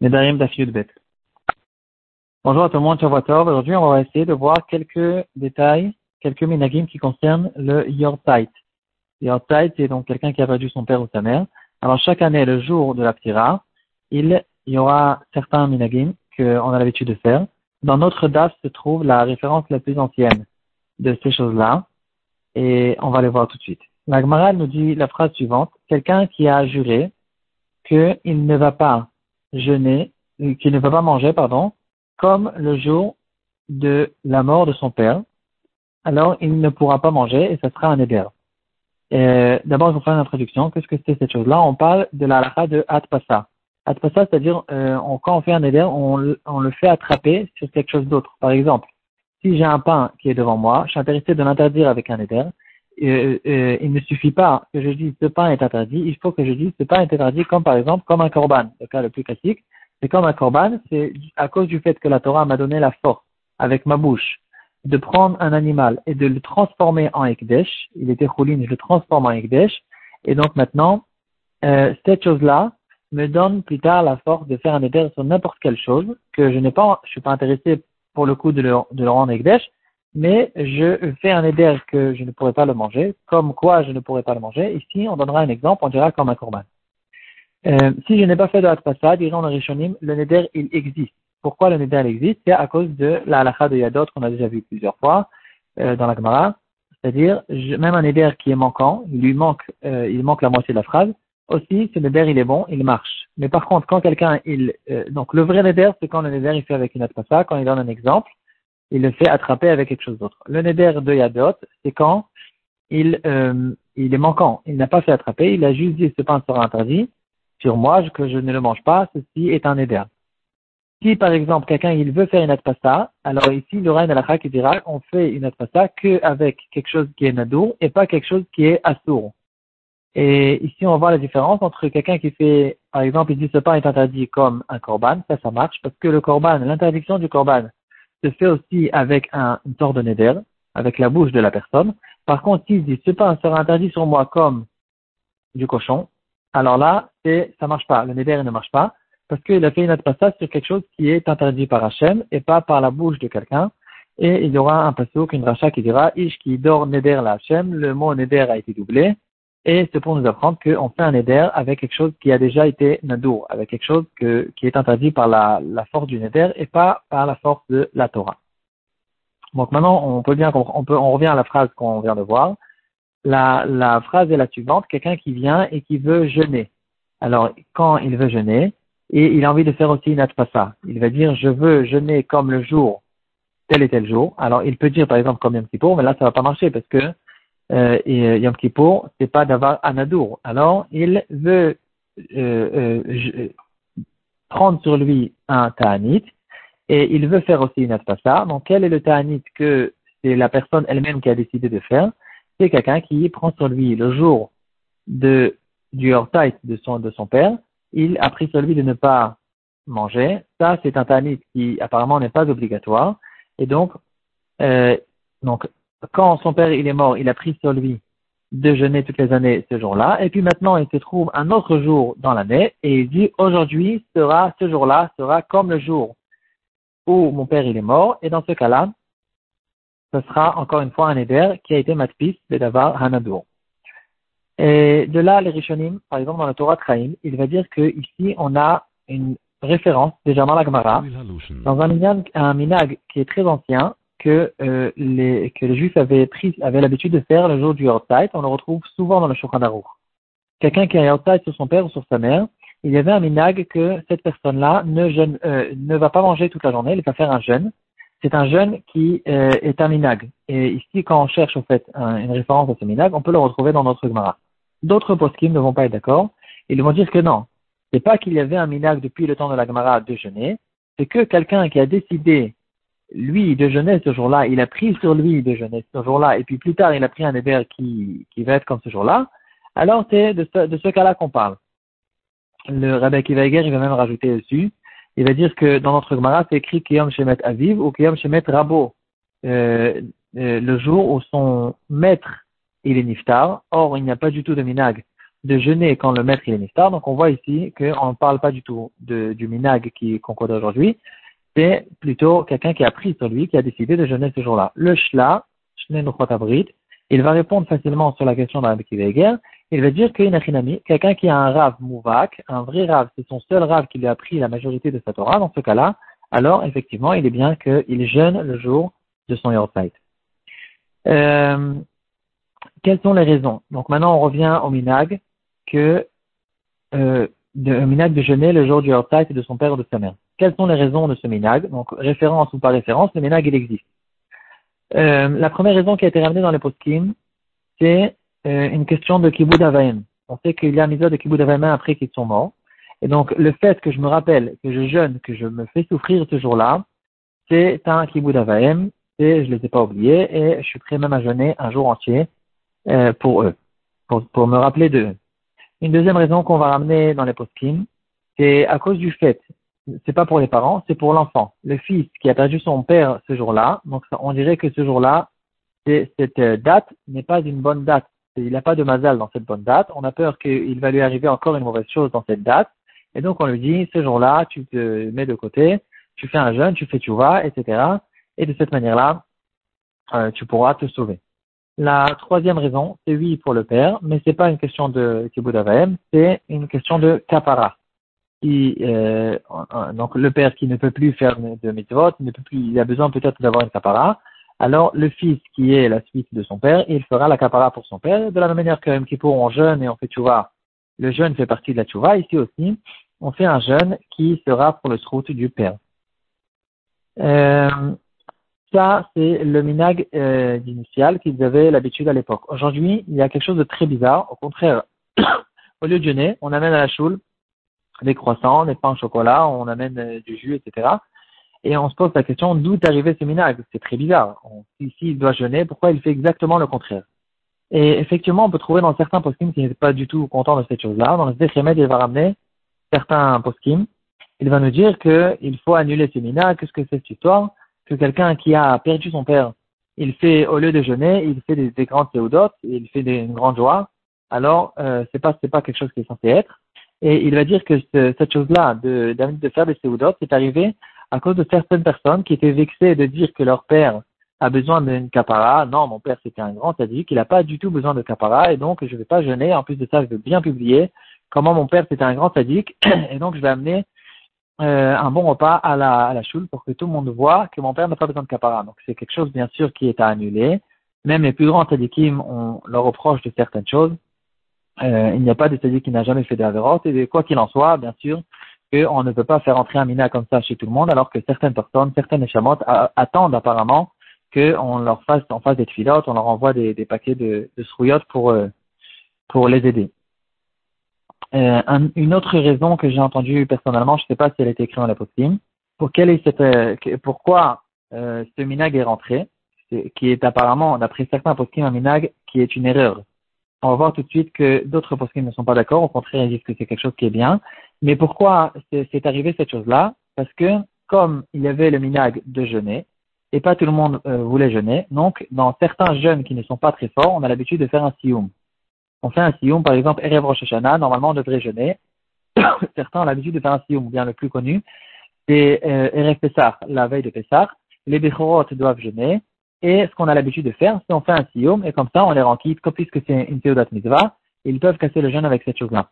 Nedarim. Bonjour à tout le monde, Tov. Aujourd'hui, on va essayer de voir quelques détails, quelques minagim qui concernent le Yortait. Yortait, c'est donc quelqu'un qui a perdu son père ou sa mère. Alors, chaque année, le jour de la ptira, il y aura certains minagim qu'on a l'habitude de faire. Dans notre DAF se trouve la référence la plus ancienne de ces choses-là. Et on va les voir tout de suite. La Gemara nous dit la phrase suivante. Quelqu'un qui a juré qu'il ne va pas jeûner, qu'il ne va pas manger, pardon, comme le jour de la mort de son père, alors il ne pourra pas manger et ce sera un éder. D'abord, je vous faire une introduction. Qu'est-ce que c'est cette chose-là? On parle de la halakha de Atpasa. Atpasa, c'est-à-dire, euh, quand on fait un éder, on, on, le fait attraper sur quelque chose d'autre. Par exemple, si j'ai un pain qui est devant moi, je suis intéressé de l'interdire avec un éder, euh, euh, il ne suffit pas que je dise ce pain est interdit, il faut que je dise ce pain est interdit comme par exemple comme un korban. Le cas le plus classique, c'est comme un korban, c'est à cause du fait que la Torah m'a donné la force avec ma bouche de prendre un animal et de le transformer en ekdesh. Il était choulin, je le transforme en ekdesh. Et donc maintenant, euh, cette chose-là me donne plus tard la force de faire un éder sur n'importe quelle chose que je n'ai pas, je suis pas intéressé pour le coup de le, de le rendre ekdesh, mais je fais un éder que je ne pourrais pas le manger, comme quoi je ne pourrais pas le manger. Ici, on donnera un exemple, on dira comme un korban. Euh, si je n'ai pas fait de Hatpasa, disons le Rishonim, le neder, il existe. Pourquoi le neder existe? C'est à cause de la halakha de Yadot qu'on a déjà vu plusieurs fois euh, dans la Gemara. C'est-à-dire, même un neder qui est manquant, il lui manque, euh, il manque la moitié de la phrase, aussi, ce neder, il est bon, il marche. Mais par contre, quand quelqu'un, il, euh, donc le vrai neder, c'est quand le neder, il fait avec une Hatpasa, quand il donne un exemple, il le fait attraper avec quelque chose d'autre. Le neder de Yadot, c'est quand il, euh, il est manquant. Il n'a pas fait attraper, il a juste dit ce pain sera interdit. Sur moi, que je ne le mange pas, ceci est un neder. Si par exemple quelqu'un il veut faire une atpassa, alors ici il y aura une halakha qui dira on fait une atpassa qu'avec quelque chose qui est nadour et pas quelque chose qui est assour. Et ici on voit la différence entre quelqu'un qui fait, par exemple, il dit ce pain est interdit comme un korban, ça ça marche parce que le korban, l'interdiction du korban, se fait aussi avec un, une sorte de neder, avec la bouche de la personne. Par contre, s'il dit ce pain sera interdit sur moi comme du cochon, alors là, c'est, ça marche pas. Le neder ne marche pas parce qu'il a fait une passage sur quelque chose qui est interdit par Hachem et pas par la bouche de quelqu'un. Et il y aura un passage, une rachat qui dira, Ish qui dort neder la Hachem, le mot neder a été doublé. Et c'est pour nous apprendre qu'on fait un neder avec quelque chose qui a déjà été nadour, avec quelque chose qui est interdit par la, force du neder et pas par la force de la Torah. Donc maintenant, on peut bien, on peut, on revient à la phrase qu'on vient de voir. La, la phrase est la suivante, quelqu'un qui vient et qui veut jeûner. Alors, quand il veut jeûner, et il a envie de faire aussi une atpassa, il va dire, je veux jeûner comme le jour, tel et tel jour. Alors, il peut dire, par exemple, comme Yom Kippour, mais là, ça va pas marcher parce que euh, et euh, Yom Kippour, c'est pas d'avoir Anadour. Alors, il veut euh, euh, prendre sur lui un Ta'anit et il veut faire aussi une Atpassa. Donc, quel est le Ta'anit que c'est la personne elle-même qui a décidé de faire? C'est quelqu'un qui prend sur lui le jour de, du Hortait de son, de son père. Il a pris sur lui de ne pas manger. Ça, c'est un Ta'anit qui apparemment n'est pas obligatoire. Et donc, euh, donc quand son père il est mort, il a pris sur lui de jeûner toutes les années ce jour-là, et puis maintenant il se trouve un autre jour dans l'année, et il dit aujourd'hui sera, ce jour-là sera comme le jour où mon père il est mort, et dans ce cas-là, ce sera encore une fois un éder qui a été matpis d'avoir Hanadour. Et de là, les Rishonim, par exemple dans la Torah Traim, il va dire que ici on a une référence, déjà dans la Gemara, dans un minag, un minag qui est très ancien, que, euh, les, que les Juifs avaient pris, avaient l'habitude de faire le jour du Hortzeit. On le retrouve souvent dans le Shulchan. Quelqu'un qui a un Hortzeit sur son père ou sur sa mère, il y avait un minag que cette personne-là ne, jeûne, euh, ne va pas manger toute la journée, il va faire un jeûne. C'est un jeûne qui euh, est un minag. Et ici, quand on cherche en fait une référence à ce minag, on peut le retrouver dans notre Gemara. D'autres poskim ne vont pas être d'accord. Ils vont dire que non. C'est pas qu'il y avait un minag depuis le temps de la Gemara de jeûner. C'est que quelqu'un qui a décidé lui, de jeunesse ce jour-là, il a pris sur lui de jeunesse ce jour-là, et puis plus tard, il a pris un éder qui, qui va être comme ce jour-là, alors c'est de ce, de ce cas-là qu'on parle. Le Rabbi Kivager, il va même rajouter dessus, il va dire que dans notre Gemara, c'est écrit Kiyom Shemet Aviv ou Kiyom Shemet Rabo, euh, euh, le jour où son maître, il est niftar. Or, il n'y a pas du tout de minag de jeûner quand le maître il est niftar. Donc on voit ici qu'on ne parle pas du tout de, du minag qui concorde aujourd'hui, c'est plutôt quelqu'un qui a pris sur lui, qui a décidé de jeûner ce jour-là. Le shla, il va répondre facilement sur la question d'un guerre. Il va dire qu'une quelqu'un qui a un rave mouvak, un vrai rave, c'est son seul rave qui lui a pris la majorité de sa Torah, dans ce cas-là, alors effectivement, il est bien qu'il jeûne le jour de son Yortzeit. Euh, quelles sont les raisons? Donc maintenant, on revient au minag, que euh, de, minag de jeûner le jour du Yortzeit de son père ou de sa mère. Quelles sont les raisons de ce minag Donc, référence ou pas référence, le minag, il existe. Euh, la première raison qui a été ramenée dans les poskim, c'est euh, une question de kibbud avaim. On sait qu'il y a un misère de kibbud avaim après qu'ils sont morts. Et donc, le fait que je me rappelle que je jeûne, que je me fais souffrir ce jour-là, c'est un kibbud avaim, et je les ai pas oubliés, et je suis prêt même à jeûner un jour entier euh, pour eux, pour, pour me rappeler d'eux. Une deuxième raison qu'on va ramener dans les poskim, c'est à cause du fait c'est pas pour les parents, c'est pour l'enfant. Le fils qui a perdu son père ce jour-là, donc on dirait que ce jour-là, cette euh, date n'est pas une bonne date. Il n'a pas de mazal dans cette bonne date. On a peur qu'il va lui arriver encore une mauvaise chose dans cette date. Et donc on lui dit, ce jour-là, tu te mets de côté, tu fais un jeûne, tu fais tu vas, etc. Et de cette manière-là, euh, tu pourras te sauver. La troisième raison, c'est oui pour le père, mais c'est pas une question de kibbutz c'est une question de kapara qui, euh, donc le père qui ne peut plus faire de mitzvot, il a besoin peut-être d'avoir une kapara. Alors le fils qui est la suite de son père, il fera la kapara pour son père. De la même manière que Kippour, on jeûne et on fait tchouva, le jeûne fait partie de la tchouva. Ici aussi, on fait un jeûne qui sera pour le srout du père. Euh, ça, c'est le minag euh, initial qu'ils avaient l'habitude à l'époque. Aujourd'hui, il y a quelque chose de très bizarre. Au contraire, au lieu de jeûner, on amène à la choule des croissants, des pains au chocolat, on amène euh, du jus, etc. Et on se pose la question d'où est arrivé ce minag C'est très bizarre. Ici, il doit jeûner, pourquoi il fait exactement le contraire? Et effectivement, on peut trouver dans certains poskim qui n'étaient pas du tout contents de cette chose-là. Dans le Zechremed, il va ramener certains poskim. Il va nous dire qu'il faut annuler ce minag. Qu'est-ce que c'est cette histoire? Que quelqu'un qui a perdu son père, il fait, au lieu de jeûner, il fait des, grandes théodotes, il fait une grande joie. Alors, euh, c'est pas, c'est pas quelque chose qui est censé être. Et il va dire que cette chose-là, de, de faire des séoudotes, c'est arrivé à cause de certaines personnes qui étaient vexées de dire que leur père a besoin d'une capara. Non, mon père c'était un grand dit qu'il n'a pas du tout besoin de capara et donc je ne vais pas jeûner. En plus de ça, je veux bien publier comment mon père c'était un grand sadique et donc je vais amener euh, un bon repas à la, à la choule pour que tout le monde voit que mon père n'a pas besoin de capara. Donc c'est quelque chose bien sûr qui est à annuler. Même les plus grands sadikim, on leur reproche de certaines choses. Euh, il n'y a pas de tzaddik qui n'a jamais fait de et quoi qu'il en soit, bien sûr, qu'on ne peut pas faire entrer un mina comme ça chez tout le monde, alors que certaines personnes, certaines échamotes attendent apparemment qu'on leur fasse, en face des filotes, on leur envoie des, paquets de, de pour, euh, pour les aider. Euh, une autre raison que j'ai entendue personnellement, je ne sais pas si elle a été écrite dans la postime, pour quelle est cette, pourquoi ce minag est rentré, qui est apparemment, d'après certains postines, un minag qui est une erreur on va voir tout de suite que d'autres postes ne sont pas d'accord. Au contraire, ils disent que c'est quelque chose qui est bien. Mais pourquoi c'est arrivé cette chose-là? Parce que comme il y avait le minag de jeûner, et pas tout le monde euh, voulait jeûner, donc dans certains jeûnes qui ne sont pas très forts, on a l'habitude de faire un sioum. On fait un sioum, par exemple, Erev Rosh Hashanah, normalement on devrait jeûner. certains ont l'habitude de faire un sioum, bien le plus connu, c'est euh, Erev Pessah, la veille de Pessah. Les Bechorot doivent jeûner, et ce qu'on a l'habitude de faire, c'est on fait un siyum, et comme ça, on les rend quittes, puisque c'est une théodat mitzvah, ils peuvent casser le jeûne avec cette chose-là.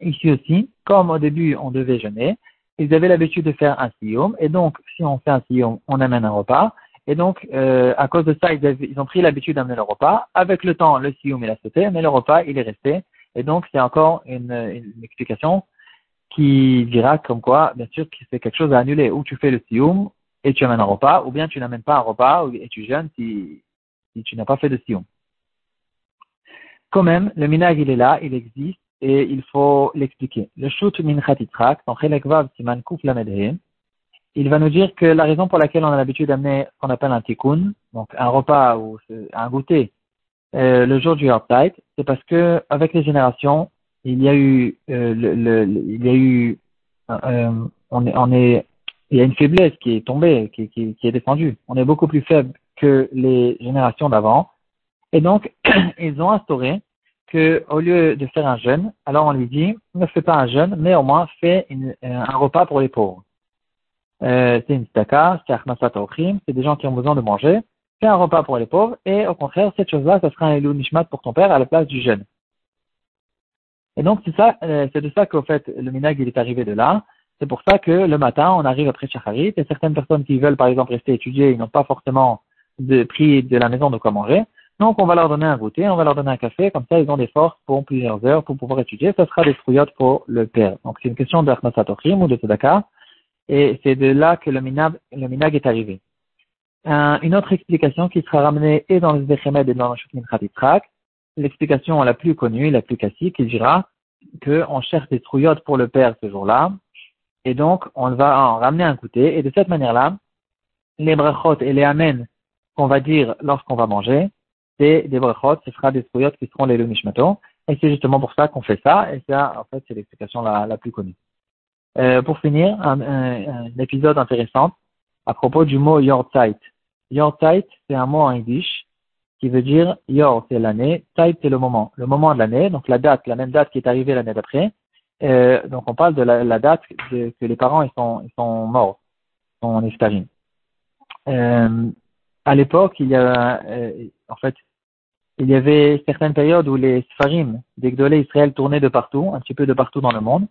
Ici aussi, comme au début, on devait jeûner, ils avaient l'habitude de faire un siyum, et donc, si on fait un siyum, on amène un repas, et donc, euh, à cause de ça, ils, ont pris l'habitude d'amener le repas. Avec le temps, le siyum, il a sauté, mais le repas, il est resté. Et donc, c'est encore une, une, explication qui dira comme quoi, bien sûr, que c'est quelque chose à annuler. Ou tu fais le siyum, et tu amènes un repas, ou bien tu n'amènes pas un repas et tu jeûnes si, tu n'as pas fait de sion. Quand même, le minag il est là, il existe, et il faut l'expliquer. Le shoot min chatitrak, son chelekvav siman kuf il va nous dire que la raison pour laquelle on a l'habitude d'amener ce qu'on appelle un tikkun, donc un repas ou un goûter, euh, le jour du Yorktide, c'est parce que avec les générations, il y a eu, euh, il y a eu, euh, on est, on est il y a une faiblesse qui est tombée, qui, qui, est descendue. On est beaucoup plus faible que les générations d'avant. Et donc, ils ont instauré que au lieu de faire un jeûne, alors on lui dit ne fais pas un jeûne, mais au moins fais une, un repas pour les pauvres. Euh, c'est une staka, c'est c'est des gens qui ont besoin de manger. Fais un repas pour les pauvres et au contraire, cette chose-là, ça sera un elou nishmat pour ton père à la place du jeûne. Et donc c'est ça, euh, c'est de ça qu'au fait le minag est arrivé de là. C'est pour ça que le matin on arrive après Shacharit et certaines personnes qui veulent par exemple rester étudier, ils n'ont pas forcément de prix de la maison de quoi manger. Donc on va leur donner un goûter, on va leur donner un café, comme ça ils ont des forces pour plusieurs heures pour pouvoir étudier. Ça sera des fruyotes pour le père. Donc c'est une question d'Achmasatochim ou de Tzedaka. Et c'est de là que le minag, le minag est arrivé. une autre explication qui sera ramenée et dans le Zechemed et dans le Shukmin Khatitrak, l'explication la plus connue, la plus classique, il dira qu'on cherche des trouillottes pour le père ce jour-là, et donc on va en ramener un goûter, et de cette manière-là, les brachot et les amen qu'on va dire lorsqu'on va manger, c'est des brachot, ce sera des trouillottes qui seront les lumishmato, et c'est justement pour ça qu'on fait ça, et ça, en fait, c'est l'explication la, plus connue. Euh, pour finir, un, un, épisode intéressant à propos du mot Yortzeit. Yortzeit, c'est un mot en yiddish qui veut dire Yor, c'est l'année, Tait, c'est le moment, le moment de l'année, donc la date, la même date qui est arrivée l'année d'après. Euh, donc on parle de la, date que les parents ils sont, ils sont morts, sont neftarim. Euh, à l'époque, il y a, euh, en fait, il y avait certaines périodes où les Sfarim des Gdolé Israël tournaient de partout, un petit peu de partout dans le monde.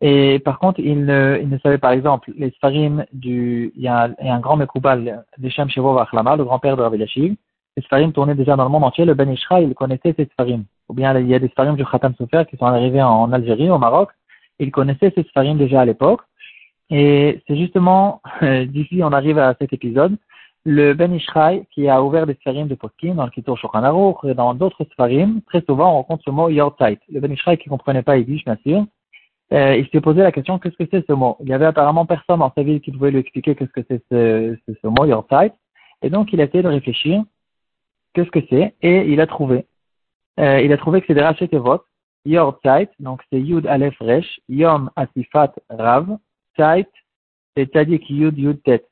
Et par contre, ils ne, ils ne savaient par exemple, les Sfarim du, il y a, un grand Mekoubal, Shem Shevov Achlama, le grand-père de Rabbi Yashiv, les Sfarim tournaient déjà dans le monde entier. Le Ben Ishra, il connaissait ces Sfarim. Ou bien il y a des Sfarim du Khatam Sofer qui sont arrivés en Algérie, au Maroc. Il connaissait ces Sfarim déjà à l'époque. Et c'est justement, d'ici on arrive à cet épisode, le Ben Ishraï qui a ouvert des Sfarim de Poskin dans le Kitur Shulchan et dans d'autres Sfarim, très souvent on rencontre ce mot Yortzeit. Le Ben Ishraï qui comprenait pas Yiddish, bien sûr, euh, il s'est posé la question qu'est-ce que c'est ce mot? Il y avait apparemment personne dans sa ville qui pouvait lui expliquer qu'est-ce que c'est ce, ce, ce mot Yortzeit. Et donc il a essayé de réfléchir qu'est-ce que c'est, et il a trouvé. Euh, il a trouvé que c'est des Rachetevot, Yor Tzait, donc c'est Yud Aleph Resh, Yom Asifat Rav, Tzait, c'est Tzadik Yud Yud Tet.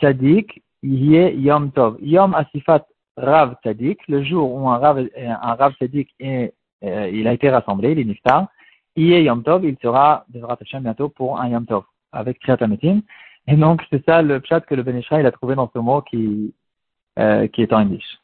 Tzadik, Yé Yom Tov. Yom Asifat Rav Tzadik, le jour où un Rav, un Tzadik est, euh, il a été rassemblé, il est Niftar, Yé Yom Tov, il sera, devra Hashem bientôt pour un Yom Tov, avec Triatametim. Et donc, c'est ça le chat que le Ben il a trouvé dans ce mot qui, euh, qui est en English.